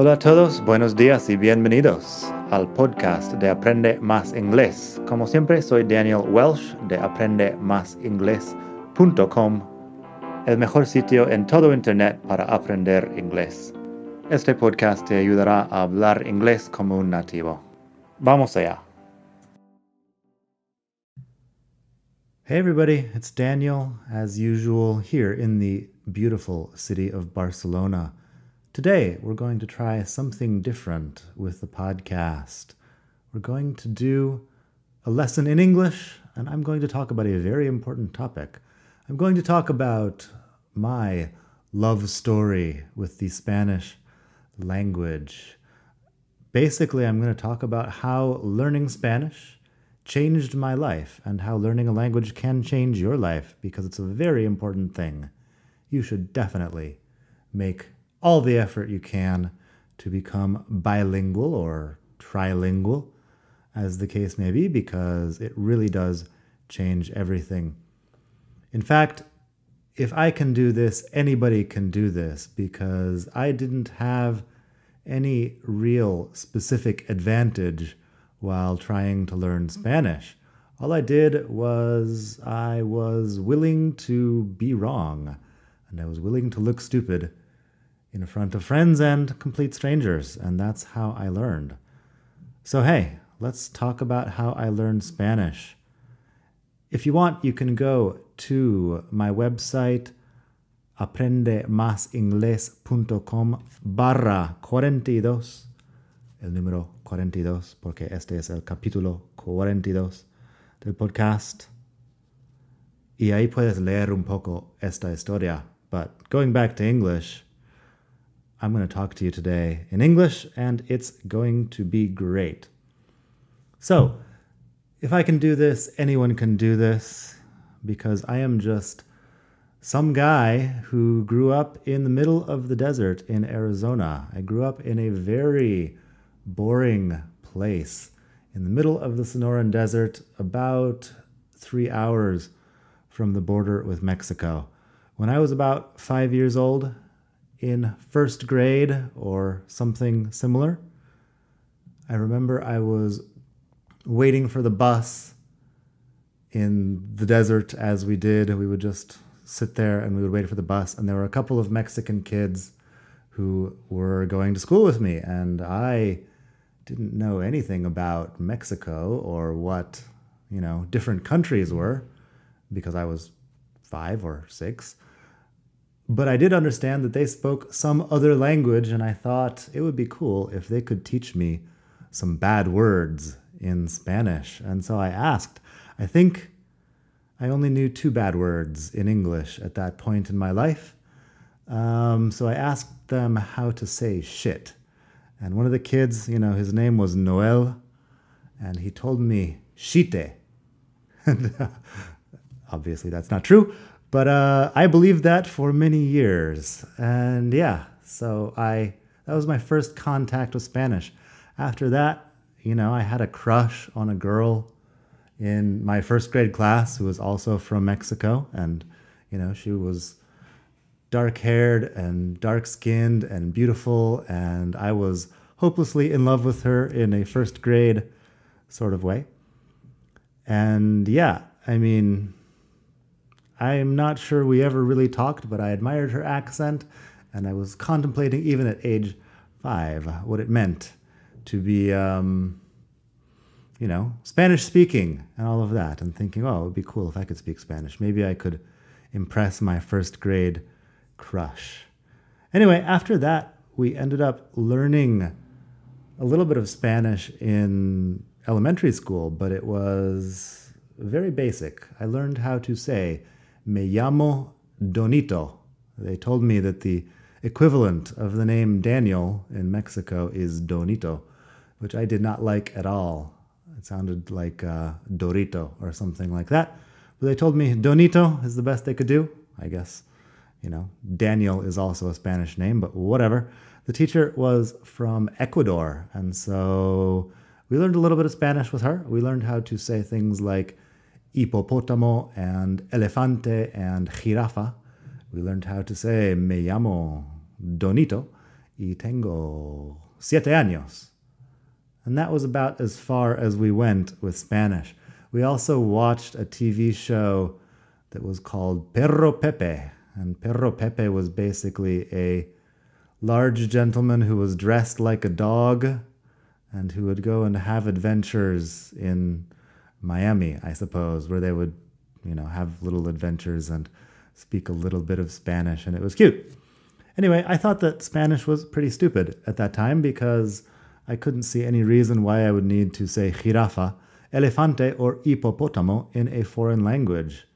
Hola a todos, buenos días y bienvenidos al podcast de Aprende Más Inglés. Como siempre, soy Daniel Welsh de aprendemásinglés.com, el mejor sitio en todo Internet para aprender inglés. Este podcast te ayudará a hablar inglés como un nativo. Vamos allá. Hey everybody, it's Daniel, as usual, here in the beautiful city of Barcelona. Today, we're going to try something different with the podcast. We're going to do a lesson in English, and I'm going to talk about a very important topic. I'm going to talk about my love story with the Spanish language. Basically, I'm going to talk about how learning Spanish changed my life and how learning a language can change your life because it's a very important thing. You should definitely make all the effort you can to become bilingual or trilingual, as the case may be, because it really does change everything. In fact, if I can do this, anybody can do this because I didn't have any real specific advantage while trying to learn Spanish. All I did was I was willing to be wrong and I was willing to look stupid in front of friends and complete strangers, and that's how I learned. So, hey, let's talk about how I learned Spanish. If you want, you can go to my website aprendemasingles.com barra 42, el número 42, porque este es el capítulo 42 del podcast. Y ahí puedes leer un poco esta historia. But going back to English, I'm going to talk to you today in English, and it's going to be great. So, if I can do this, anyone can do this because I am just some guy who grew up in the middle of the desert in Arizona. I grew up in a very boring place in the middle of the Sonoran Desert, about three hours from the border with Mexico. When I was about five years old, in first grade or something similar. I remember I was waiting for the bus in the desert as we did. We would just sit there and we would wait for the bus. And there were a couple of Mexican kids who were going to school with me. And I didn't know anything about Mexico or what, you know, different countries were because I was five or six. But I did understand that they spoke some other language, and I thought it would be cool if they could teach me some bad words in Spanish. And so I asked. I think I only knew two bad words in English at that point in my life. Um, so I asked them how to say shit. And one of the kids, you know, his name was Noel, and he told me shite. And uh, obviously that's not true, but uh, I believed that for many years. And yeah, so I that was my first contact with Spanish. After that, you know, I had a crush on a girl in my first grade class who was also from Mexico. And, you know, she was dark haired and dark skinned and beautiful. And I was hopelessly in love with her in a first grade sort of way. And yeah, I mean, I'm not sure we ever really talked, but I admired her accent, and I was contemplating, even at age five, what it meant to be, um, you know, Spanish speaking and all of that, and thinking, oh, it would be cool if I could speak Spanish. Maybe I could impress my first grade crush. Anyway, after that, we ended up learning a little bit of Spanish in elementary school, but it was very basic. I learned how to say, Me llamo Donito. They told me that the equivalent of the name Daniel in Mexico is Donito, which I did not like at all. It sounded like uh, Dorito or something like that. But they told me Donito is the best they could do. I guess, you know, Daniel is also a Spanish name, but whatever. The teacher was from Ecuador, and so we learned a little bit of Spanish with her. We learned how to say things like hipopótamo and elefante and jirafa. We learned how to say me llamo Donito y tengo siete años. And that was about as far as we went with Spanish. We also watched a TV show that was called Perro Pepe. And Perro Pepe was basically a large gentleman who was dressed like a dog and who would go and have adventures in Miami, I suppose, where they would, you know, have little adventures and speak a little bit of Spanish, and it was cute. Anyway, I thought that Spanish was pretty stupid at that time because I couldn't see any reason why I would need to say jirafa, elefante, or hipopotamo in a foreign language.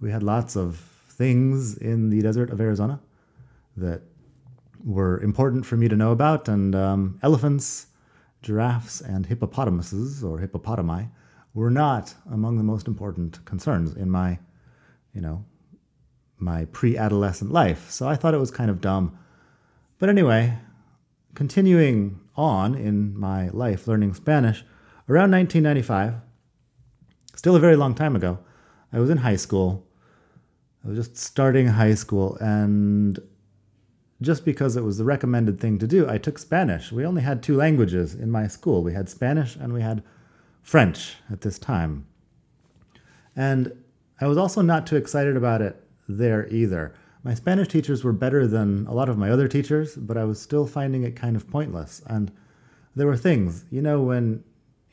We had lots of things in the desert of Arizona that were important for me to know about, and um, elephants, giraffes, and hippopotamuses or hippopotami were not among the most important concerns in my, you know, my pre-adolescent life. So I thought it was kind of dumb. But anyway, continuing on in my life learning Spanish, around 1995, still a very long time ago, I was in high school. I was just starting high school and just because it was the recommended thing to do, I took Spanish. We only had two languages in my school. We had Spanish and we had French at this time. And I was also not too excited about it there either. My Spanish teachers were better than a lot of my other teachers, but I was still finding it kind of pointless. And there were things, you know, when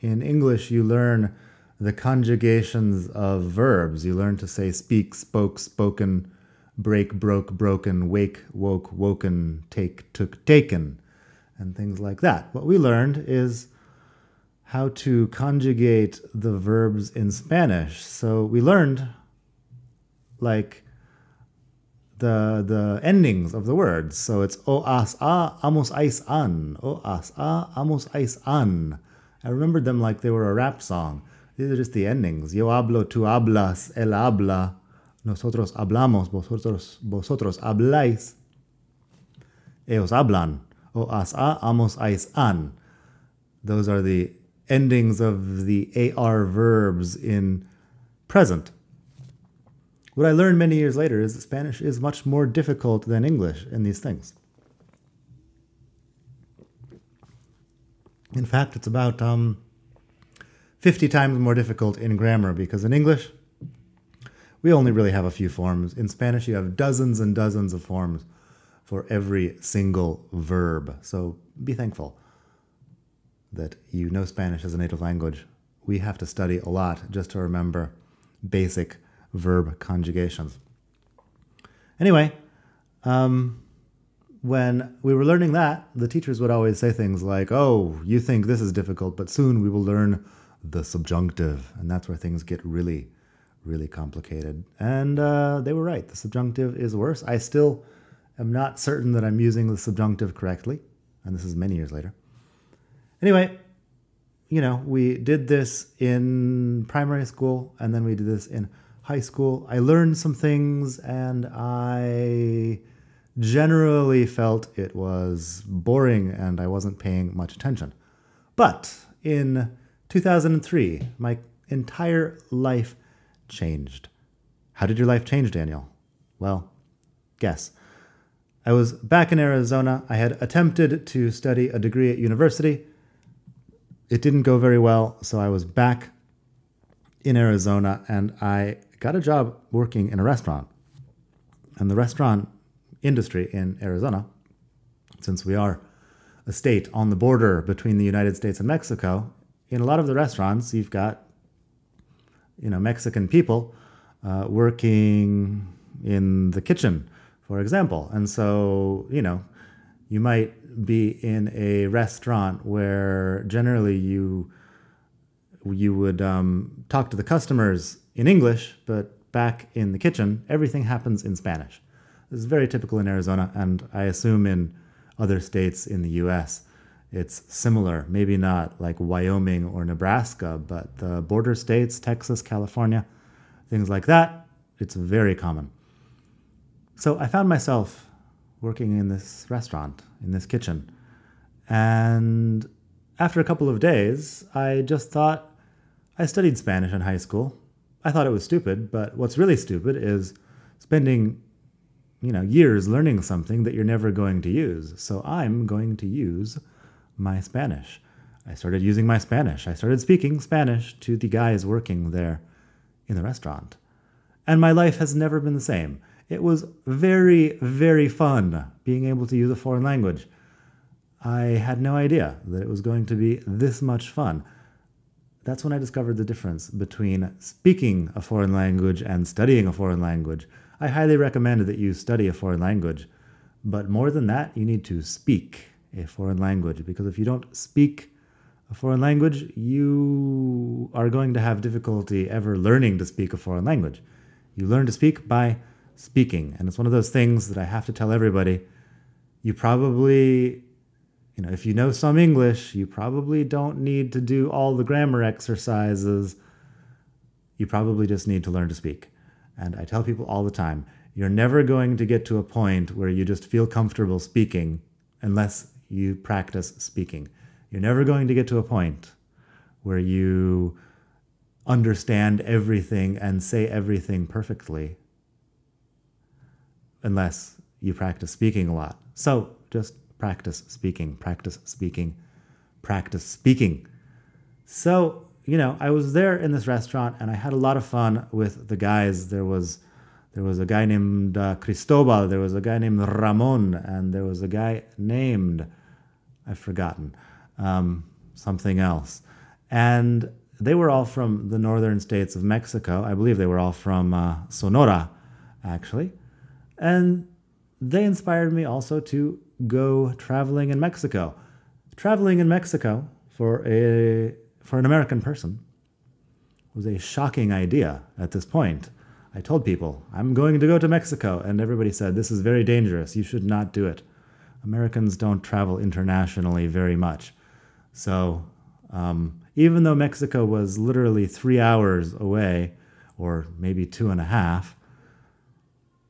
in English you learn the conjugations of verbs, you learn to say speak, spoke, spoken, break, broke, broken, wake, woke, woken, take, took, taken, and things like that. What we learned is how to conjugate the verbs in Spanish. So we learned like the the endings of the words. So it's o as a amos ais an, o as a amos ais an. I remembered them like they were a rap song. These are just the endings. Yo hablo, tú hablas, él habla, nosotros hablamos, vosotros, vosotros habláis, ellos hablan. O as a, amos, ais, an. Those are the endings of the AR verbs in present. What I learned many years later is that Spanish is much more difficult than English in these things. In fact, it's about um, 50 times more difficult in grammar because in English, we only really have a few forms. In Spanish, you have dozens and dozens of forms for every single verb. So be thankful that you know Spanish as a native language. We have to study a lot just to remember basic verb conjugations. Anyway, um, when we were learning that, the teachers would always say things like, Oh, you think this is difficult, but soon we will learn the subjunctive. And that's where things get really really complicated. And uh, they were right. The subjunctive is worse. I still am not certain that I'm using the subjunctive correctly. And this is many years later. Anyway, you know, we did this in primary school and then we did this in high school. I learned some things and I generally felt it was boring and I wasn't paying much attention. But in 2003, my entire life changed. How did your life change, Daniel? Well, guess. I was back in Arizona. I had attempted to study a degree at university. It didn't go very well, so I was back in Arizona and I got a job working in a restaurant. And the restaurant industry in Arizona, since we are a state on the border between the United States and Mexico, in a lot of the restaurants, you've got you know Mexican people uh, working in the kitchen, for example. And so you know you might be in a restaurant where generally you you would um, talk to the customers in English, but back in the kitchen, everything happens in Spanish. This is very typical in Arizona, and I assume in other states in the U.S it's similar, maybe not like Wyoming or Nebraska, but the border states, Texas, California, things like that, it's very common. So I found myself working in this restaurant, in this kitchen. And after a couple of days, I just thought I studied Spanish in high school. I thought it was stupid, but what's really stupid is spending you know, years learning something that you're never going to use. So I'm going to use my Spanish. I started using my Spanish. I started speaking Spanish to the guys working there in the restaurant. And my life has never been the same. It was very, very fun being able to use a foreign language. I had no idea that it was going to be this much fun. That's when I discovered the difference between speaking a foreign language and studying a foreign language. I highly recommend that you study a foreign language, but more than that, you need to speak a foreign language because if you don't speak a foreign language, you are going to have difficulty ever learning to speak a foreign language. You learn to speak by speaking, and it's one of those things that I have to tell everybody. You probably you know, if you know some English, you probably don't need to do all the grammar exercises. You probably just need to learn to speak. And I tell people all the time, you're never going to get to a point where you just feel comfortable speaking unless you practice speaking. You're never going to get to a point where you understand everything and say everything perfectly unless you practice speaking a lot. So just practice speaking, practice speaking, practice speaking. So, you know, I was there in this restaurant and I had a lot of fun with the guys. There was there was a guy named uh, Cristobal, there was a guy named Ramon, and there was a guy named I've forgotten um, something else. And they were all from the northern states of Mexico. I believe they were all from uh, Sonora, actually. And they inspired me also to go traveling in Mexico. Traveling in Mexico for a for an American person was a shocking idea at this point. I told people, I'm going to go to Mexico, and everybody said, This is very dangerous. You should not do it. Americans don't travel internationally very much. So, um, even though Mexico was literally three hours away, or maybe two and a half,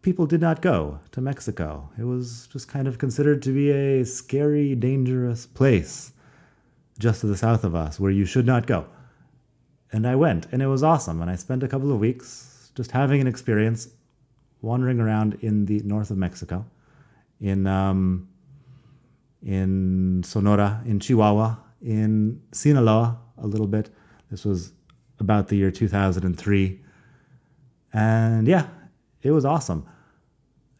people did not go to Mexico. It was just kind of considered to be a scary, dangerous place just to the south of us where you should not go. And I went, and it was awesome. And I spent a couple of weeks just having an experience wandering around in the north of Mexico, in um, in Sonora, in Chihuahua, in Sinaloa a little bit. This was about the year 2003. And yeah, it was awesome.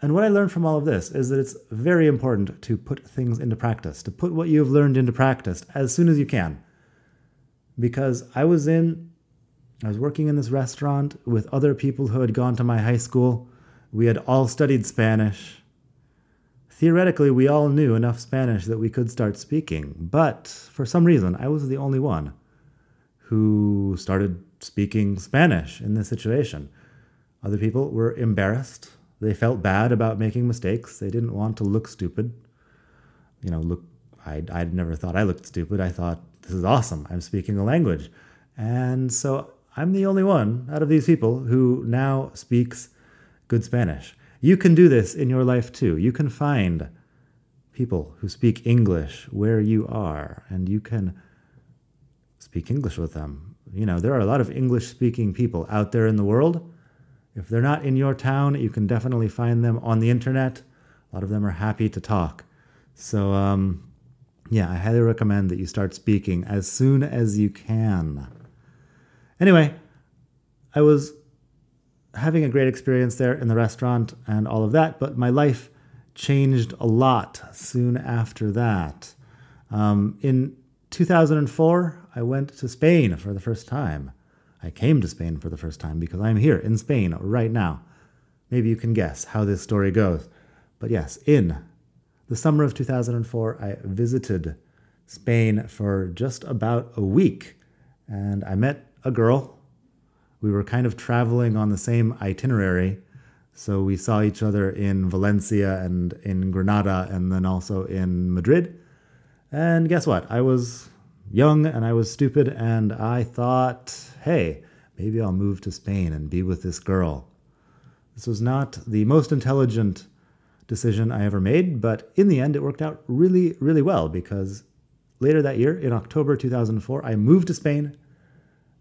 And what I learned from all of this is that it's very important to put things into practice, to put what you've learned into practice as soon as you can. Because I was in, I was working in this restaurant with other people who had gone to my high school. We had all studied Spanish. Theoretically, we all knew enough Spanish that we could start speaking, but for some reason, I was the only one who started speaking Spanish in this situation. Other people were embarrassed. They felt bad about making mistakes. They didn't want to look stupid. You know, look, I, I'd never thought I looked stupid. I thought, this is awesome. I'm speaking a language. And so I'm the only one out of these people who now speaks good Spanish. You can do this in your life too. You can find people who speak English where you are, and you can speak English with them. You know, there are a lot of English speaking people out there in the world. If they're not in your town, you can definitely find them on the internet. A lot of them are happy to talk. So, um, yeah, I highly recommend that you start speaking as soon as you can. Anyway, I was having a great experience there in the restaurant and all of that, but my life changed a lot soon after that. Um, in 2004, I went to Spain for the first time. I came to Spain for the first time because I'm here in Spain right now. Maybe you can guess how this story goes. But yes, in the summer of 2004, I visited Spain for just about a week and I met a girl. We were kind of traveling on the same itinerary. So we saw each other in Valencia and in Granada and then also in Madrid. And guess what? I was young and I was stupid, and I thought, hey, maybe I'll move to Spain and be with this girl. This was not the most intelligent decision I ever made, but in the end, it worked out really, really well because later that year, in October 2004, I moved to Spain,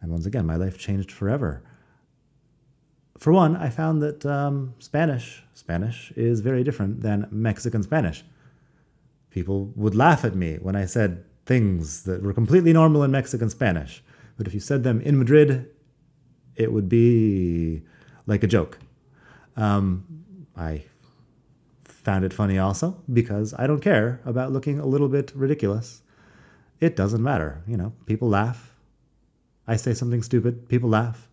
and once again, my life changed forever. for one, I found that um, Spanish Spanish is very different than Mexican Spanish. People would laugh at me when I said things that were completely normal in Mexican Spanish, but if you said them in Madrid, it would be like a joke. Um, I found it funny also because I don't care about looking a little bit ridiculous. It doesn't matter. You know, people laugh. I say something stupid, people laugh.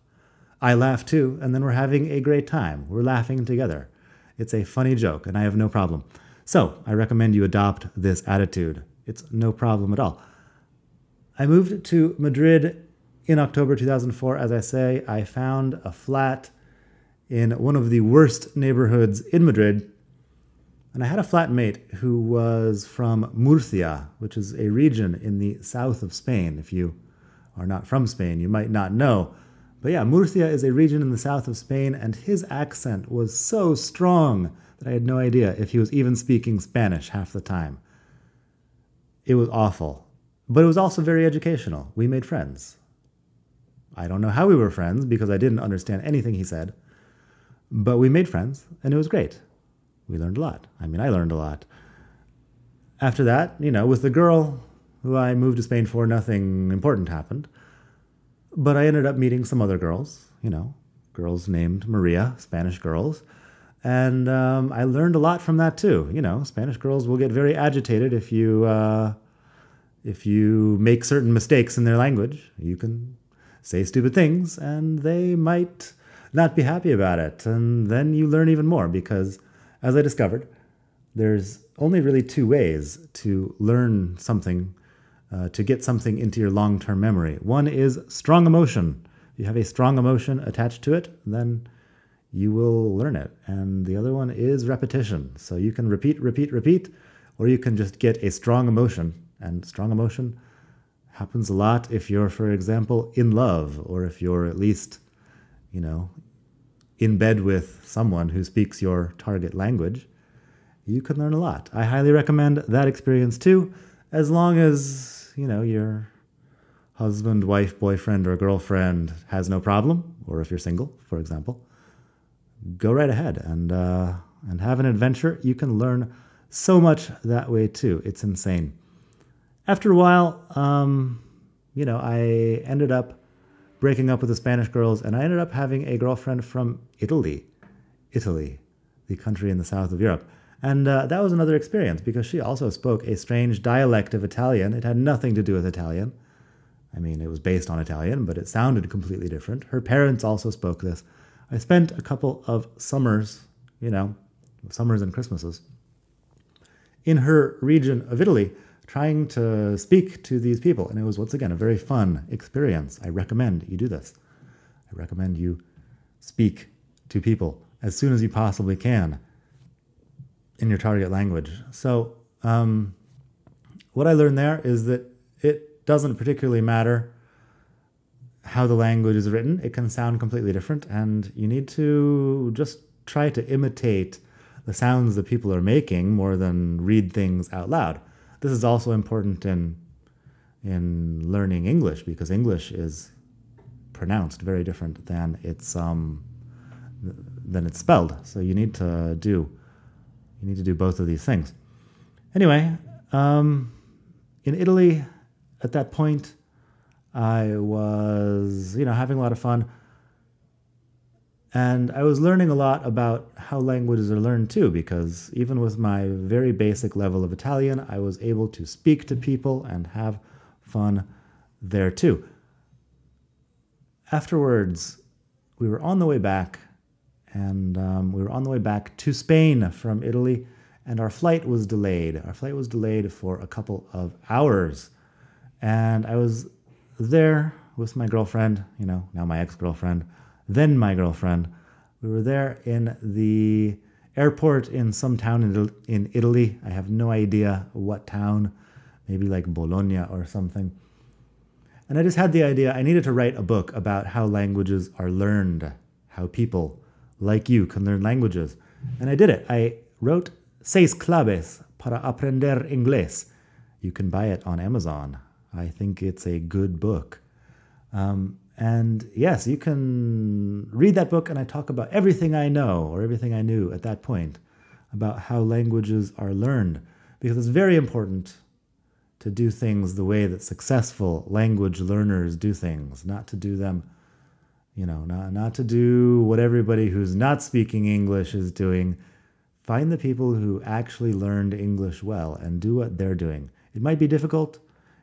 I laugh too, and then we're having a great time. We're laughing together. It's a funny joke, and I have no problem. So, I recommend you adopt this attitude. It's no problem at all. I moved to Madrid in October 2004. As I say, I found a flat in one of the worst neighborhoods in Madrid. And I had a flatmate who was from Murcia, which is a region in the south of Spain. If you are not from Spain, you might not know. But yeah, Murcia is a region in the south of Spain, and his accent was so strong that I had no idea if he was even speaking Spanish half the time. It was awful. But it was also very educational. We made friends. I don't know how we were friends because I didn't understand anything he said. But we made friends, and it was great. We learned a lot. I mean, I learned a lot. After that, you know, with the girl who I moved to Spain for, nothing important happened. But I ended up meeting some other girls, you know, girls named Maria, Spanish girls. And um, I learned a lot from that too. You know, Spanish girls will get very agitated if you uh, if you make certain mistakes in their language. You can say stupid things, and they might not be happy about it. And then you learn even more because, as I discovered, there's only really two ways to learn something, uh, to get something into your long term memory. One is strong emotion. If you have a strong emotion attached to it, then you will learn it. And the other one is repetition. So you can repeat, repeat, repeat, or you can just get a strong emotion. And strong emotion happens a lot if you're, for example, in love, or if you're at least, you know, in bed with someone who speaks your target language, you can learn a lot. I highly recommend that experience too, as long as, you know, your husband, wife, boyfriend, or girlfriend has no problem, or if you're single, for example, go right ahead and uh, and have an adventure. You can learn so much that way too. It's insane. After a while, um, you know, I ended up breaking up with the Spanish girls, and I ended up having a girlfriend from Italy. Italy, the country in the south of Europe. And uh, that was another experience because she also spoke a strange dialect of Italian. It had nothing to do with Italian. I mean, it was based on Italian, but it sounded completely different. Her parents also spoke this. I spent a couple of summers, you know, summers and Christmases, in her region of Italy trying to speak to these people. And it was, once again, a very fun experience. I recommend you do this. I recommend you speak to people as soon as you possibly can in your target language. So, um, what I learned there is that it doesn't particularly matter how the language is written, it can sound completely different, and you need to just try to imitate the sounds that people are making more than read things out loud. This is also important in in learning English because English is pronounced very different than it's um, than it's spelled. So you need to do you need to do both of these things. Anyway, um, in Italy, at that point, I was you know having a lot of fun. And I was learning a lot about how languages are learned too, because even with my very basic level of Italian, I was able to speak to people and have fun there too. Afterwards, we were on the way back, and um, we were on the way back to Spain from Italy, and our flight was delayed. Our flight was delayed for a couple of hours. And I was there with my girlfriend, you know, now my ex girlfriend then my girlfriend. We were there in the airport in some town in, in Italy. I have no idea what town, maybe like Bologna or something. And I just had the idea I needed to write a book about how languages are learned, how people like you can learn languages. And I did it. I wrote Seis Claves para Aprender Inglés. You can buy it on Amazon. I think it's a good book. Um, And yes, you can read that book, and I talk about everything I know or everything I knew at that point about how languages are learned, because it's very important to do things the way that successful language learners do things, not to do them, you know, not, not to do what everybody who's not speaking English is doing. Find the people who actually learned English well and do what they're doing. It might be difficult,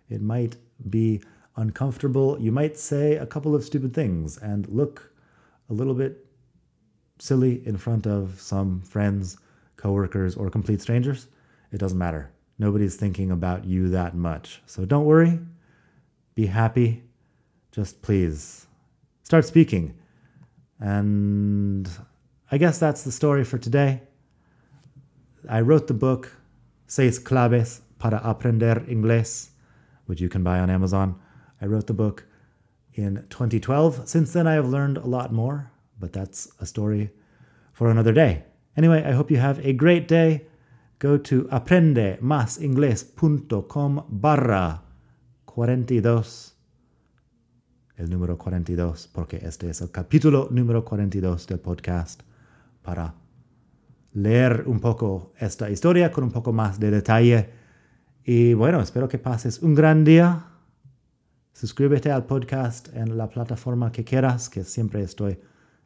it might be uncomfortable. You might say a couple of stupid things and look a little bit silly in front of some friends, coworkers, or complete strangers. It doesn't matter. Nobody's thinking about you that much. So don't worry. Be happy. Just please start speaking. And I guess that's the story for today. I wrote the book Seis Claves para Aprender Inglés, which you can buy on Amazon. I wrote the book in 2012. Since then, I have learned a lot more, but that's a story for another day. Anyway, I hope you have a great day. Go to aprendemasingles.com barra 42, el número 42, porque este es el capítulo número 42 del podcast para leer un poco esta historia con un poco más de detalle. Y bueno, espero que pases un gran día Suscríbete al podcast en la plataforma que quieras, que siempre estoy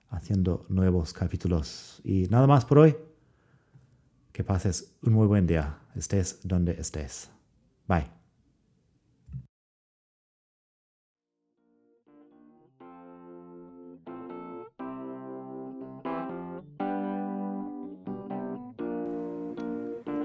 haciendo nuevos capítulos. Y nada más por hoy. Que pases un muy buen día, estés donde estés. Bye.